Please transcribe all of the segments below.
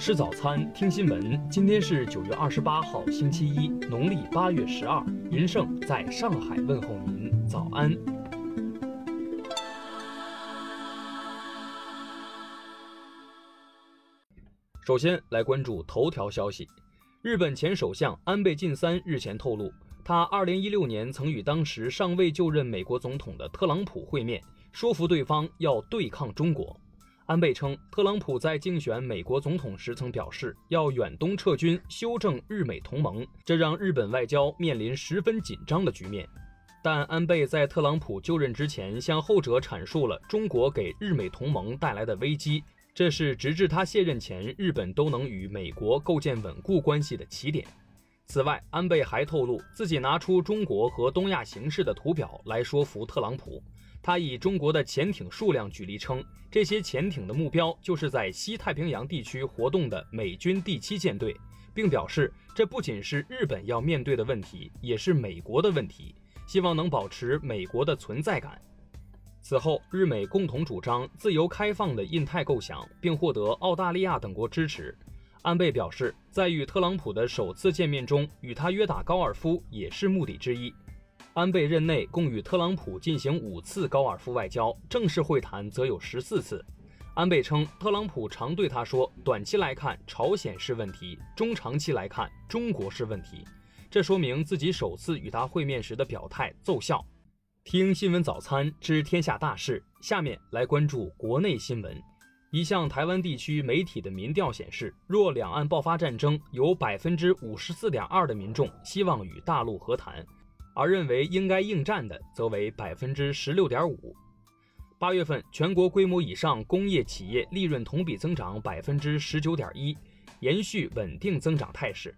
吃早餐，听新闻。今天是九月二十八号，星期一，农历八月十二。云盛在上海问候您，早安。首先来关注头条消息。日本前首相安倍晋三日前透露，他二零一六年曾与当时尚未就任美国总统的特朗普会面，说服对方要对抗中国。安倍称，特朗普在竞选美国总统时曾表示要远东撤军，修正日美同盟，这让日本外交面临十分紧张的局面。但安倍在特朗普就任之前，向后者阐述了中国给日美同盟带来的危机，这是直至他卸任前，日本都能与美国构建稳固关系的起点。此外，安倍还透露自己拿出中国和东亚形势的图表来说服特朗普。他以中国的潜艇数量举例称，这些潜艇的目标就是在西太平洋地区活动的美军第七舰队，并表示这不仅是日本要面对的问题，也是美国的问题，希望能保持美国的存在感。此后，日美共同主张自由开放的印太构想，并获得澳大利亚等国支持。安倍表示，在与特朗普的首次见面中，与他约打高尔夫也是目的之一。安倍任内共与特朗普进行五次高尔夫外交，正式会谈则有十四次。安倍称，特朗普常对他说：“短期来看，朝鲜是问题；中长期来看，中国是问题。”这说明自己首次与他会面时的表态奏效。听新闻早餐知天下大事，下面来关注国内新闻。一项台湾地区媒体的民调显示，若两岸爆发战争，有百分之五十四点二的民众希望与大陆和谈。而认为应该应战的则为百分之十六点五。八月份全国规模以上工业企业利润同比增长百分之十九点一，延续稳定增长态势。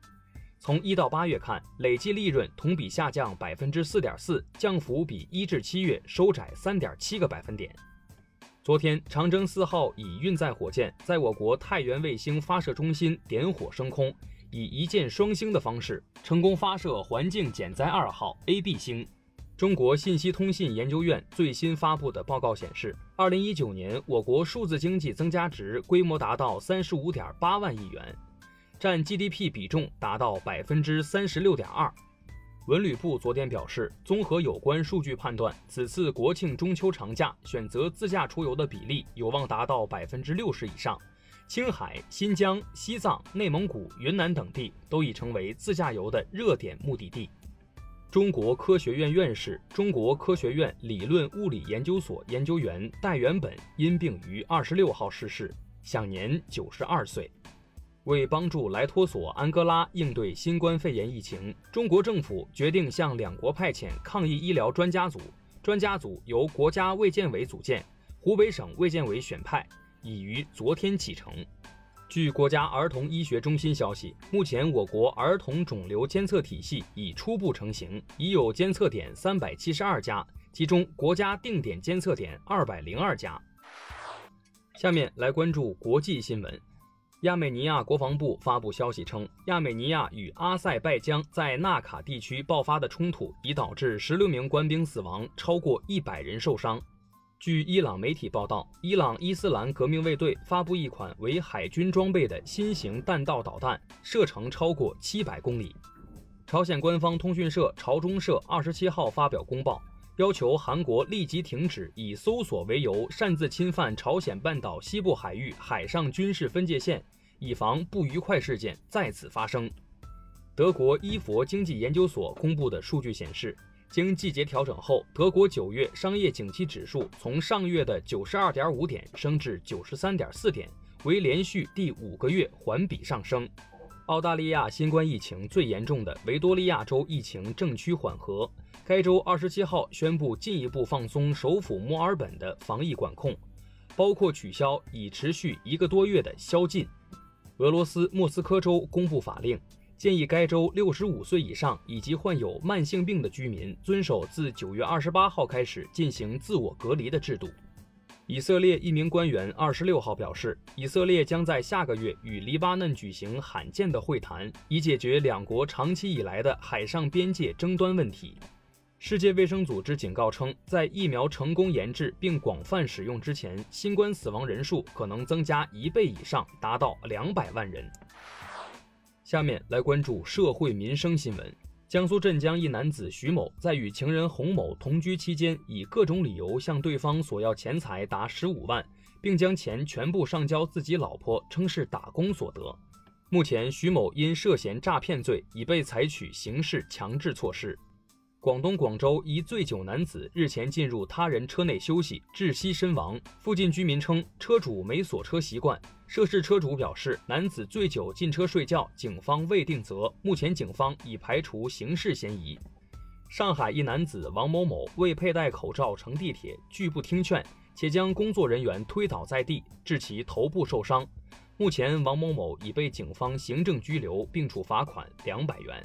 从一到八月看，累计利润同比下降百分之四点四，降幅比一至七月收窄三点七个百分点。昨天，长征四号乙运载火箭在我国太原卫星发射中心点火升空。以一箭双星的方式成功发射环境减灾二号 A B 星。中国信息通信研究院最新发布的报告显示，二零一九年我国数字经济增加值规模达到三十五点八万亿元，占 GDP 比重达到百分之三十六点二。文旅部昨天表示，综合有关数据判断，此次国庆中秋长假选择自驾出游的比例有望达到百分之六十以上。青海、新疆、西藏、内蒙古、云南等地都已成为自驾游的热点目的地。中国科学院院士、中国科学院理论物理研究所研究员戴元本因病于二十六号逝世，享年九十二岁。为帮助莱托索、安哥拉应对新冠肺炎疫情，中国政府决定向两国派遣抗疫医疗专家组，专家组由国家卫健委组建，湖北省卫健委选派。已于昨天启程。据国家儿童医学中心消息，目前我国儿童肿瘤监测体系已初步成型，已有监测点三百七十二家，其中国家定点监测点二百零二家。下面来关注国际新闻。亚美尼亚国防部发布消息称，亚美尼亚与阿塞拜疆在纳卡地区爆发的冲突已导致十六名官兵死亡，超过一百人受伤。据伊朗媒体报道，伊朗伊斯兰革命卫队发布一款为海军装备的新型弹道导弹，射程超过七百公里。朝鲜官方通讯社朝中社二十七号发表公报，要求韩国立即停止以搜索为由擅自侵犯朝鲜半岛西部海域海上军事分界线，以防不愉快事件再次发生。德国伊佛经济研究所公布的数据显示。经季节调整后，德国九月商业景气指数从上月的九十二点五点升至九十三点四点，为连续第五个月环比上升。澳大利亚新冠疫情最严重的维多利亚州疫情正趋缓和，该州二十七号宣布进一步放松首府墨尔本的防疫管控，包括取消已持续一个多月的宵禁。俄罗斯莫斯科州公布法令。建议该州六十五岁以上以及患有慢性病的居民遵守自九月二十八号开始进行自我隔离的制度。以色列一名官员二十六号表示，以色列将在下个月与黎巴嫩举行罕见的会谈，以解决两国长期以来的海上边界争端问题。世界卫生组织警告称，在疫苗成功研制并广泛使用之前，新冠死亡人数可能增加一倍以上，达到两百万人。下面来关注社会民生新闻。江苏镇江一男子徐某在与情人洪某同居期间，以各种理由向对方索要钱财达十五万，并将钱全部上交自己老婆，称是打工所得。目前，徐某因涉嫌诈骗罪已被采取刑事强制措施。广东广州一醉酒男子日前进入他人车内休息，窒息身亡。附近居民称，车主没锁车习惯。涉事车主表示，男子醉酒进车睡觉，警方未定责。目前，警方已排除刑事嫌疑。上海一男子王某某未佩戴口罩乘地铁，拒不听劝，且将工作人员推倒在地，致其头部受伤。目前，王某某已被警方行政拘留，并处罚款两百元。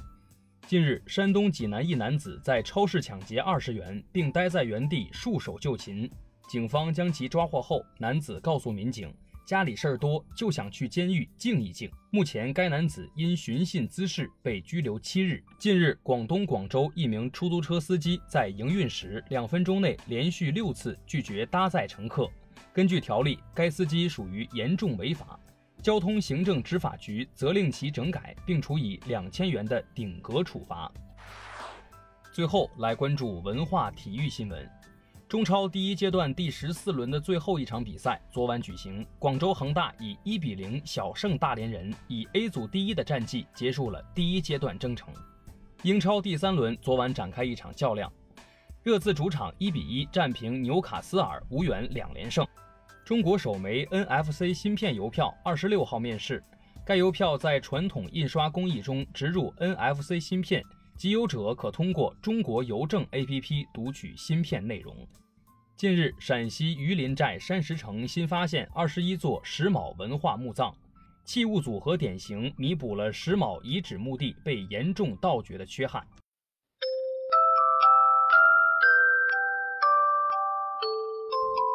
近日，山东济南一男子在超市抢劫二十元，并待在原地束手就擒。警方将其抓获后，男子告诉民警，家里事儿多，就想去监狱静一静。目前，该男子因寻衅滋事被拘留七日。近日，广东广州一名出租车司机在营运时两分钟内连续六次拒绝搭载乘客，根据条例，该司机属于严重违法。交通行政执法局责令其整改，并处以两千元的顶格处罚。最后来关注文化体育新闻。中超第一阶段第十四轮的最后一场比赛昨晚举行，广州恒大以一比零小胜大连人，以 A 组第一的战绩结束了第一阶段征程。英超第三轮昨晚展开一场较量，热刺主场一比一战平纽卡斯尔，无缘两连胜。中国首枚 NFC 芯片邮票二十六号面世，该邮票在传统印刷工艺中植入 NFC 芯片，集邮者可通过中国邮政 APP 读取芯片内容。近日，陕西榆林寨山石城新发现二十一座石峁文化墓葬，器物组合典型，弥补了石峁遗址墓地被严重盗掘的缺憾。